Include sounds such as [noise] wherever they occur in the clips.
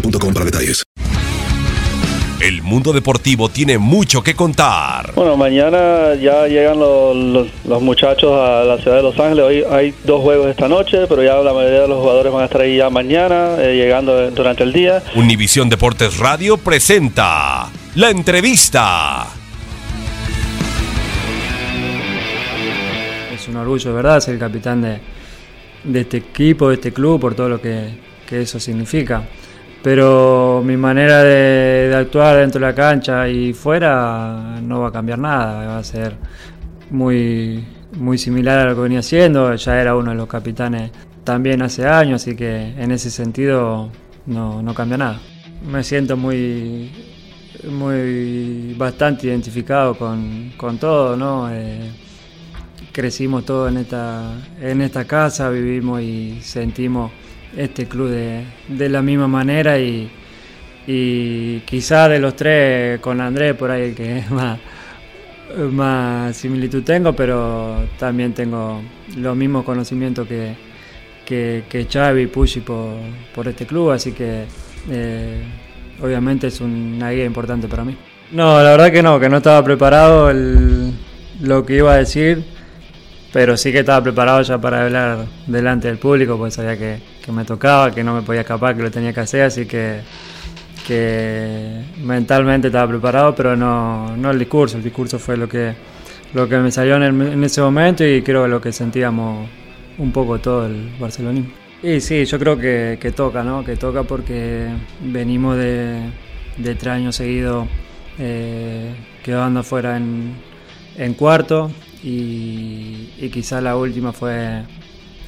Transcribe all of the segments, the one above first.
boostmobile.com para detalles. El mundo deportivo tiene mucho que contar. Bueno, mañana ya llegan los, los- los muchachos a la ciudad de Los Ángeles. Hoy hay dos juegos esta noche, pero ya la mayoría de los jugadores van a estar ahí ya mañana, eh, llegando durante el día. Univisión Deportes Radio presenta la entrevista. Es un orgullo, de verdad, ser el capitán de, de este equipo, de este club, por todo lo que, que eso significa. Pero mi manera de, actuar dentro de la cancha y fuera no va a cambiar nada, va a ser muy, muy similar a lo que venía haciendo. Ya era uno de los capitanes también hace años, así que en ese sentido no, no cambia nada. Me siento muy, muy bastante identificado con, con todo, ¿no? Eh, crecimos todos en esta, en esta casa, vivimos y sentimos este club de, de la misma manera y, y quizá de los tres con Andrés por ahí el que [laughs] más, más similitud tengo, pero también tengo los mismos conocimientos que, que, que Xavi y Pucci por, por este club, así que eh, obviamente es una guía importante para mí. No, la verdad que no, que no estaba preparado lo que iba a decir, pero sí que estaba preparado ya para hablar delante del público, pues sabía que, que me tocaba, que no me podía escapar, que lo tenía que hacer, así que, que mentalmente estaba preparado, pero no, no el discurso, el discurso fue lo que, lo que me salió en, el- ese momento y creo que lo que sentíamos un poco todo el barcelonismo. Y sí, yo creo que, que toca, ¿no? Que toca porque venimos de, de tres años seguidos eh, quedando afuera en, en cuarto y, y quizá la última fue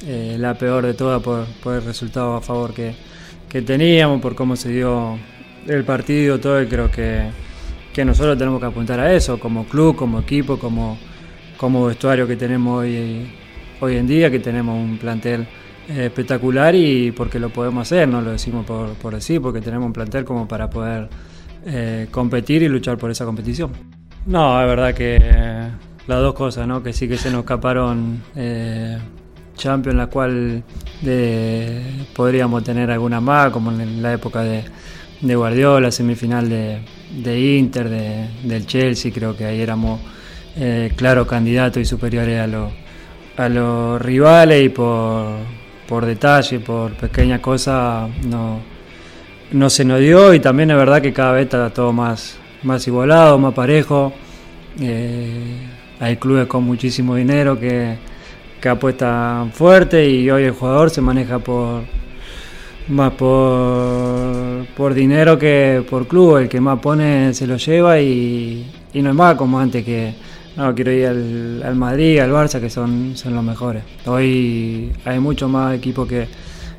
eh, la peor de todas por, por el resultado a favor que, que teníamos, por cómo se dio el partido, todo, y creo que, que nosotros tenemos que apuntar a eso, como club, como equipo, como, como vestuario que tenemos hoy, hoy en día, que tenemos un plantel eh, espectacular y porque lo podemos hacer, no lo decimos por, por decir, porque tenemos un plantel como para poder eh, competir y luchar por esa competición. No, es verdad que las dos cosas, ¿no? Que sí que se nos escaparon eh, Champions, la cual podríamos tener alguna más, como en la época de, de Guardiola, semifinal de, Inter, de- del Chelsea, creo que ahí éramos eh, claro candidatos y superiores a, los rivales y por, detalle, por pequeñas cosas, no, se nos dio y también es verdad que cada vez está todo más, más igualado, más parejo. Eh, hay clubes con muchísimo dinero que, que apuestan fuerte y hoy el jugador se maneja por más por por dinero que por club, el que más pone se lo lleva y, no es más como antes que no quiero ir al, Madrid, al Barça, que son, son los mejores. Hoy hay muchos más equipos que,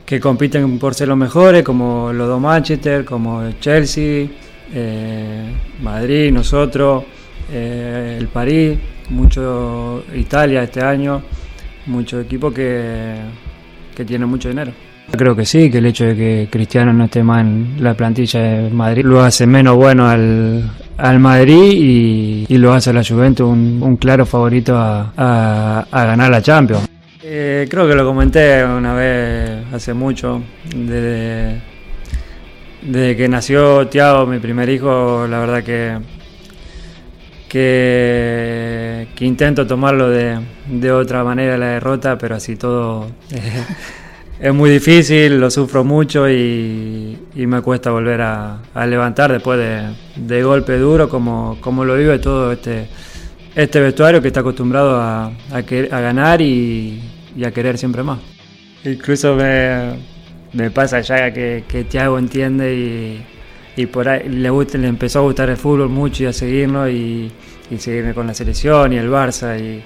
que compiten por ser los mejores, como los dos Manchester, como el Chelsea, eh, Madrid, nosotros, eh, el París, mucho Italia este año, muchos equipos que, que tienen mucho dinero. Creo que sí, que el hecho de que Cristiano no esté más en la plantilla de Madrid lo hace menos bueno al, al Madrid y, lo hace a la Juventus un, claro favorito a, ganar la Champions. Eh, creo que lo comenté una vez hace mucho, desde, desde que nació Tiago, mi primer hijo, la verdad que, que, intento tomarlo de, de, otra manera la derrota, pero así todo... es muy difícil, lo sufro mucho y, me cuesta volver a, levantar después de, golpe duro como, como lo vive todo este, este vestuario que está acostumbrado a, a, ganar y, a querer siempre más. Incluso me, pasa ya que, que Thiago entiende y, por ahí le, le empezó a gustar el fútbol mucho y a seguirnos y, y seguirme con la selección y el Barça y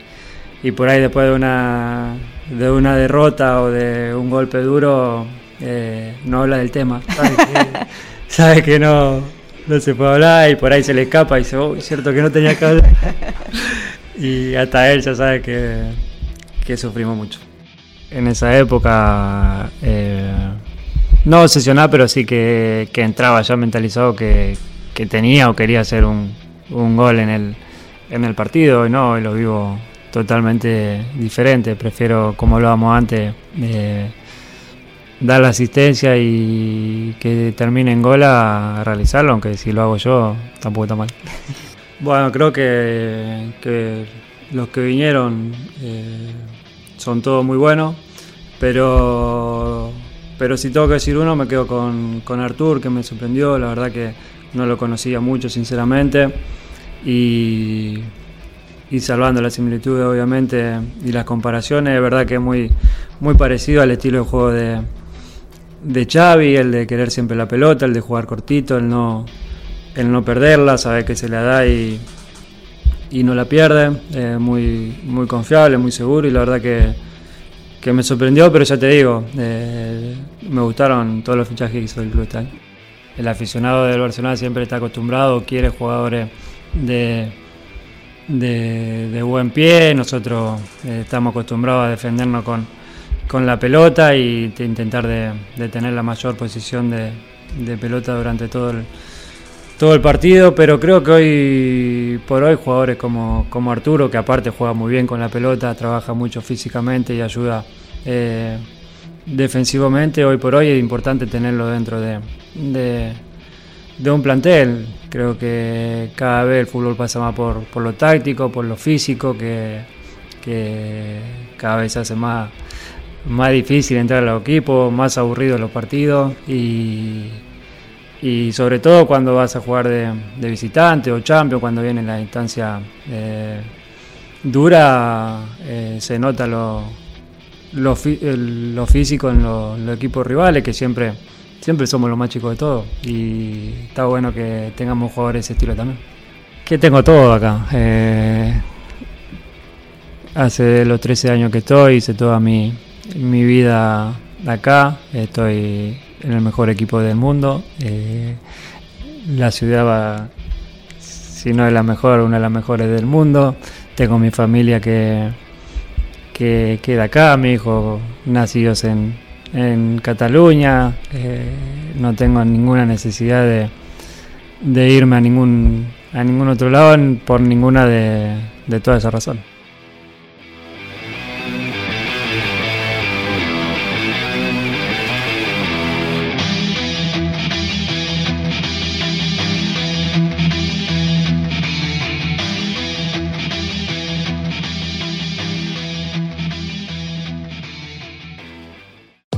y por ahí después de una, de una derrota o de un golpe duro eh, no habla del tema. [laughs] [laughs] Sabe que, no, no, se puede hablar y por ahí se le escapa y dice, oh, es cierto que no tenía que hablar. [laughs] y hasta él ya sabe que, que sufrimos mucho. En esa época, eh, no obsesionado, pero sí que, que entraba ya mentalizado que, que, tenía o quería hacer un, un gol en el, en el partido y no, y lo vivo totalmente diferente. Prefiero, como hablábamos antes, eh, dar la asistencia y que termine en gol a realizarlo, aunque si lo hago yo tampoco está mal. [laughs] bueno, creo que, los que vinieron eh, son todos muy buenos, pero, pero si tengo que decir uno, me quedo con, con Artur, que me sorprendió, la verdad que no lo conocía mucho, sinceramente. Y y salvando las similitudes obviamente y las comparaciones, es verdad que es muy, muy parecido al estilo de juego de, de Xavi, el de querer siempre la pelota, el de jugar cortito, el no, el no perderla, saber que se la da y, y no la pierde, muy, muy confiable, muy seguro y la verdad que, que me sorprendió, pero ya te digo, eh, me gustaron todos los fichajes que hizo el club este El aficionado del Barcelona siempre está acostumbrado, quiere jugadores de de, buen pie, nosotros eh, estamos acostumbrados a defendernos con, con la pelota y intentar de, tener la mayor posición de, pelota durante todo el, todo el partido, pero creo que hoy por hoy jugadores como, como Arturo, que aparte juega muy bien con la pelota, trabaja mucho físicamente y ayuda eh, defensivamente, hoy por hoy es importante tenerlo dentro de de un plantel. Creo que cada vez el fútbol pasa más por, por lo táctico, por lo físico, que, cada vez se hace más, más difícil entrar al equipo, más aburridos los partidos y, y sobre todo cuando vas a jugar de, visitante o champion, cuando viene la instancia eh, dura, eh, se nota lo, lo físico en los equipos rivales que siempre siempre somos los más chicos de todo y está bueno que tengamos jugadores de ese estilo también. Que tengo todo acá. Eh, hace los 13 años que estoy, hice toda mi, mi vida acá, estoy en el mejor equipo del mundo. Eh, la ciudad va, si no es la mejor, una de las mejores del mundo. Tengo mi familia que, que queda acá, mi hijo nacidos en, en Cataluña, eh, no tengo ninguna necesidad de, irme a ningún, a ningún otro lado por ninguna de, de todas esas razones.